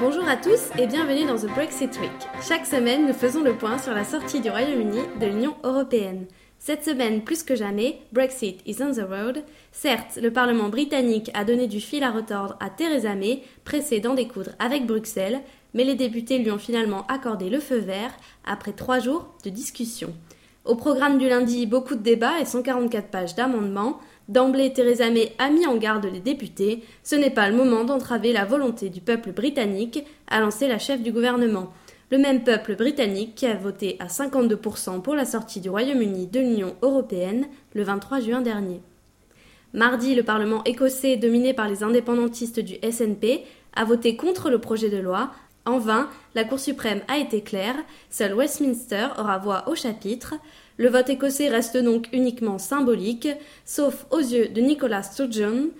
Bonjour à tous et bienvenue dans The Brexit Week. Chaque semaine, nous faisons le point sur la sortie du Royaume-Uni de l'Union européenne. Cette semaine, plus que jamais, Brexit is on the road. Certes, le Parlement britannique a donné du fil à retordre à Theresa May, pressée d'en découdre avec Bruxelles, mais les députés lui ont finalement accordé le feu vert après trois jours de discussion. Au programme du lundi, beaucoup de débats et 144 pages d'amendements. D'emblée, Theresa May a mis en garde les députés. Ce n'est pas le moment d'entraver la volonté du peuple britannique, a lancé la chef du gouvernement. Le même peuple britannique qui a voté à 52% pour la sortie du Royaume-Uni de l'Union européenne le 23 juin dernier. Mardi, le Parlement écossais, dominé par les indépendantistes du SNP, a voté contre le projet de loi. En vain, la Cour suprême a été claire, seul Westminster aura voix au chapitre. Le vote écossais reste donc uniquement symbolique, sauf aux yeux de Nicolas Sturgeon.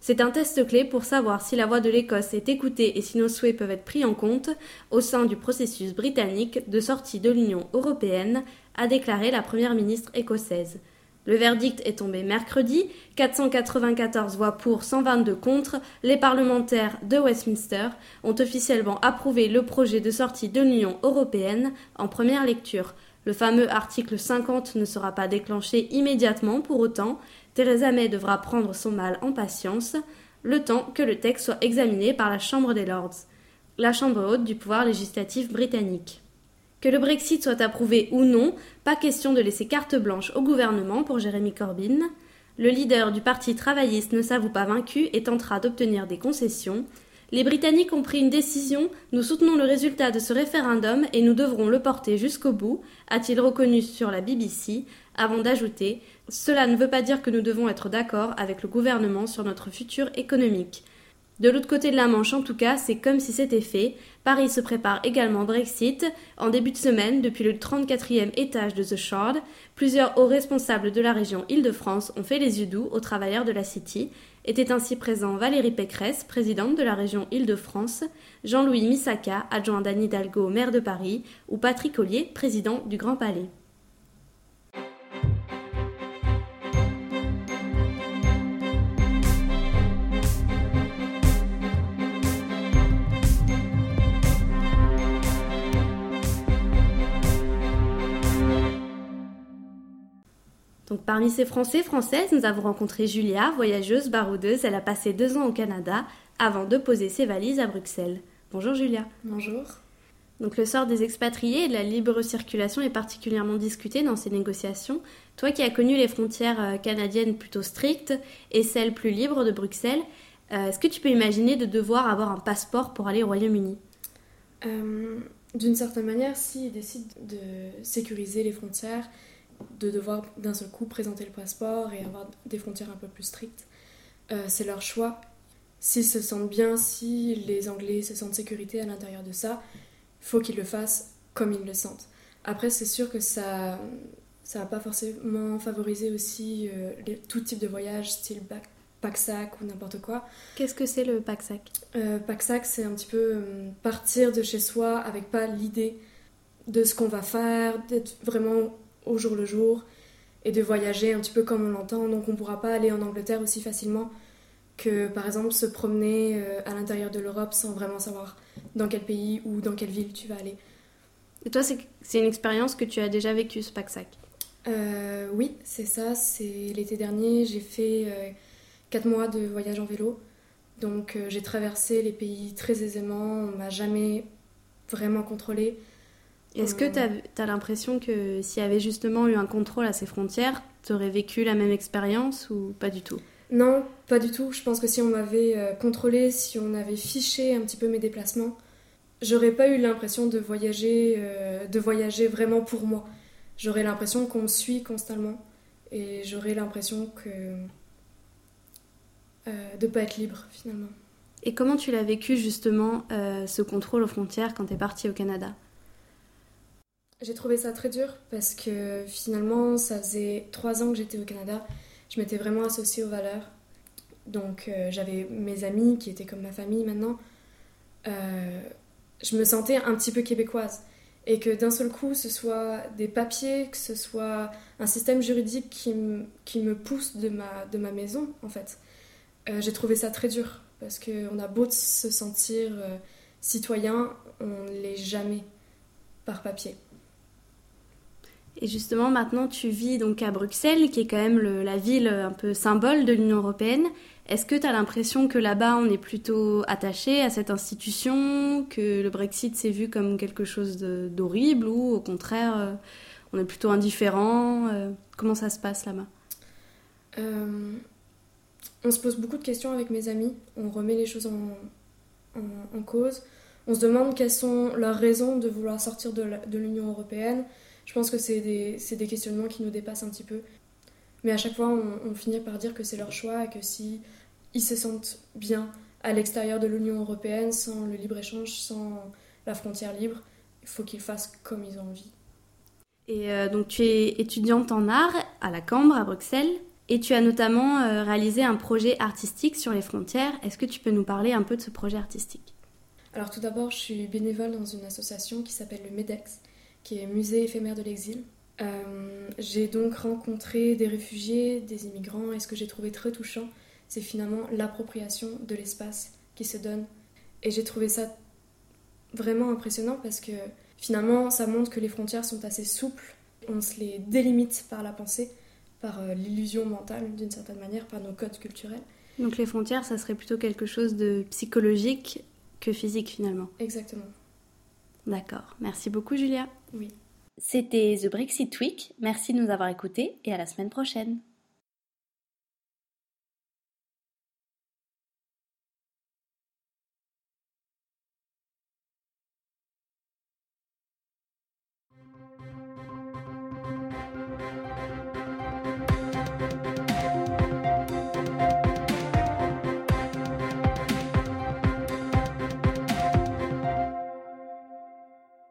C'est un test clé pour savoir si la voix de l'Écosse est écoutée et si nos souhaits peuvent être pris en compte au sein du processus britannique de sortie de l'Union européenne, a déclaré la première ministre écossaise. Le verdict est tombé mercredi, 494 voix pour, 122 contre. Les parlementaires de Westminster ont officiellement approuvé le projet de sortie de l'Union européenne en première lecture. Le fameux article 50 ne sera pas déclenché immédiatement pour autant. Theresa May devra prendre son mal en patience, le temps que le texte soit examiné par la Chambre des Lords, la Chambre haute du pouvoir législatif britannique. Que le Brexit soit approuvé ou non, pas question de laisser carte blanche au gouvernement pour Jeremy Corbyn. Le leader du Parti travailliste ne s'avoue pas vaincu et tentera d'obtenir des concessions. Les Britanniques ont pris une décision, nous soutenons le résultat de ce référendum et nous devrons le porter jusqu'au bout, a-t-il reconnu sur la BBC, avant d'ajouter Cela ne veut pas dire que nous devons être d'accord avec le gouvernement sur notre futur économique. De l'autre côté de la Manche, en tout cas, c'est comme si c'était fait. Paris se prépare également Brexit. En début de semaine, depuis le 34e étage de The Shard, plusieurs hauts responsables de la région Île-de-France ont fait les yeux doux aux travailleurs de la City. Étaient ainsi présents Valérie Pécresse, présidente de la région Île-de-France, Jean-Louis Misaka, adjoint d'Anne Hidalgo, maire de Paris, ou Patrick Ollier, président du Grand Palais. Donc parmi ces Français, Françaises, nous avons rencontré Julia, voyageuse, baroudeuse. Elle a passé deux ans au Canada avant de poser ses valises à Bruxelles. Bonjour Julia. Bonjour. Donc le sort des expatriés et de la libre circulation est particulièrement discuté dans ces négociations. Toi qui as connu les frontières euh, canadiennes plutôt strictes et celles plus libres de Bruxelles, euh, est-ce que tu peux imaginer de devoir avoir un passeport pour aller au Royaume-Uni? Euh, D'une certaine manière, s'ils décident de sécuriser les frontières, de devoir d'un seul coup présenter le passeport et avoir des frontières un peu plus strictes. Euh, c'est leur choix. S'ils se sentent bien, si les Anglais se sentent sécurité à l'intérieur de ça, il faut qu'ils le fassent comme ils le sentent. Après, c'est sûr que ça ça va pas forcément favoriser aussi euh, tout type de voyage, style pack-sac ou n'importe quoi. Qu'est-ce que c'est le pack-sac? Euh, Pack-sac, c'est un petit peu partir de chez soi avec pas l'idée de ce qu'on va faire, d'être vraiment au jour le jour et de voyager un petit peu comme on l'entend. Donc on ne pourra pas aller en Angleterre aussi facilement que par exemple se promener euh, à l'intérieur de l'Europe sans vraiment savoir dans quel pays ou dans quelle ville tu vas aller. Et toi, c'est une expérience que tu as déjà vécue, ce pack-sac euh, Oui, c'est ça. C'est l'été dernier, j'ai fait 4 euh, mois de voyage en vélo. Donc j'ai traversé les pays très aisément, on m'a jamais vraiment contrôlé. Est-ce que tu as, l'impression que s'il y avait justement eu un contrôle à ces frontières, tu aurais vécu la même expérience ou pas du tout? Non, pas du tout. Je pense que si on m'avait euh, contrôlé, si on avait fiché un petit peu mes déplacements, j'aurais pas eu l'impression de voyager, euh, de voyager vraiment pour moi. J'aurais l'impression qu'on me suit constamment et j'aurais l'impression que euh, de pas être libre finalement. Et comment tu l'as vécu justement ce contrôle aux frontières quand tu es partie au Canada? J'ai trouvé ça très dur parce que finalement, ça faisait trois ans que j'étais au Canada. Je m'étais vraiment associée aux valeurs. Donc euh, j'avais mes amis qui étaient comme ma famille maintenant. Euh, je me sentais un petit peu québécoise. Et que d'un seul coup, ce soit des papiers, que ce soit un système juridique qui, me pousse de ma, maison, en fait. Euh, j'ai trouvé ça très dur parce qu'on a beau se sentir citoyens, on ne l'est jamais par papier. Et justement, maintenant, tu vis donc à Bruxelles, qui est quand même la ville un peu symbole de l'Union européenne. Est-ce que tu as l'impression que là-bas, on est plutôt attaché à cette institution, que le Brexit s'est vu comme quelque chose d'horrible, ou au contraire, euh, on est plutôt indifférent euh, Comment ça se passe là-bas? Euh, On se pose beaucoup de questions avec mes amis, on remet les choses en, cause. On se demande quelles sont leurs raisons de vouloir sortir de l'Union européenne je pense que c'est des, des, questionnements qui nous dépassent un petit peu. Mais à chaque fois, on, finit par dire que c'est leur choix et que si ils se sentent bien à l'extérieur de l'Union européenne, sans le libre-échange, sans la frontière libre, il faut qu'ils fassent comme ils ont envie. Et euh, donc tu es étudiante en art à la Cambre, à Bruxelles, et tu as notamment euh, réalisé un projet artistique sur les frontières. Est-ce que tu peux nous parler un peu de ce projet artistique? Alors tout d'abord, je suis bénévole dans une association qui s'appelle le MEDEX, qui est Musée éphémère de l'exil. Euh, j'ai donc rencontré des réfugiés, des immigrants, et ce que j'ai trouvé très touchant, c'est finalement l'appropriation de l'espace qui se donne. Et j'ai trouvé ça vraiment impressionnant parce que finalement, ça montre que les frontières sont assez souples. On se les délimite par la pensée, par euh, l'illusion mentale d'une certaine manière, par nos codes culturels. Donc les frontières, ça serait plutôt quelque chose de psychologique que physique finalement. Exactement. D'accord. Merci beaucoup, Julia. Oui. C'était The Brexit Week. Merci de nous avoir écoutés et à la semaine prochaine.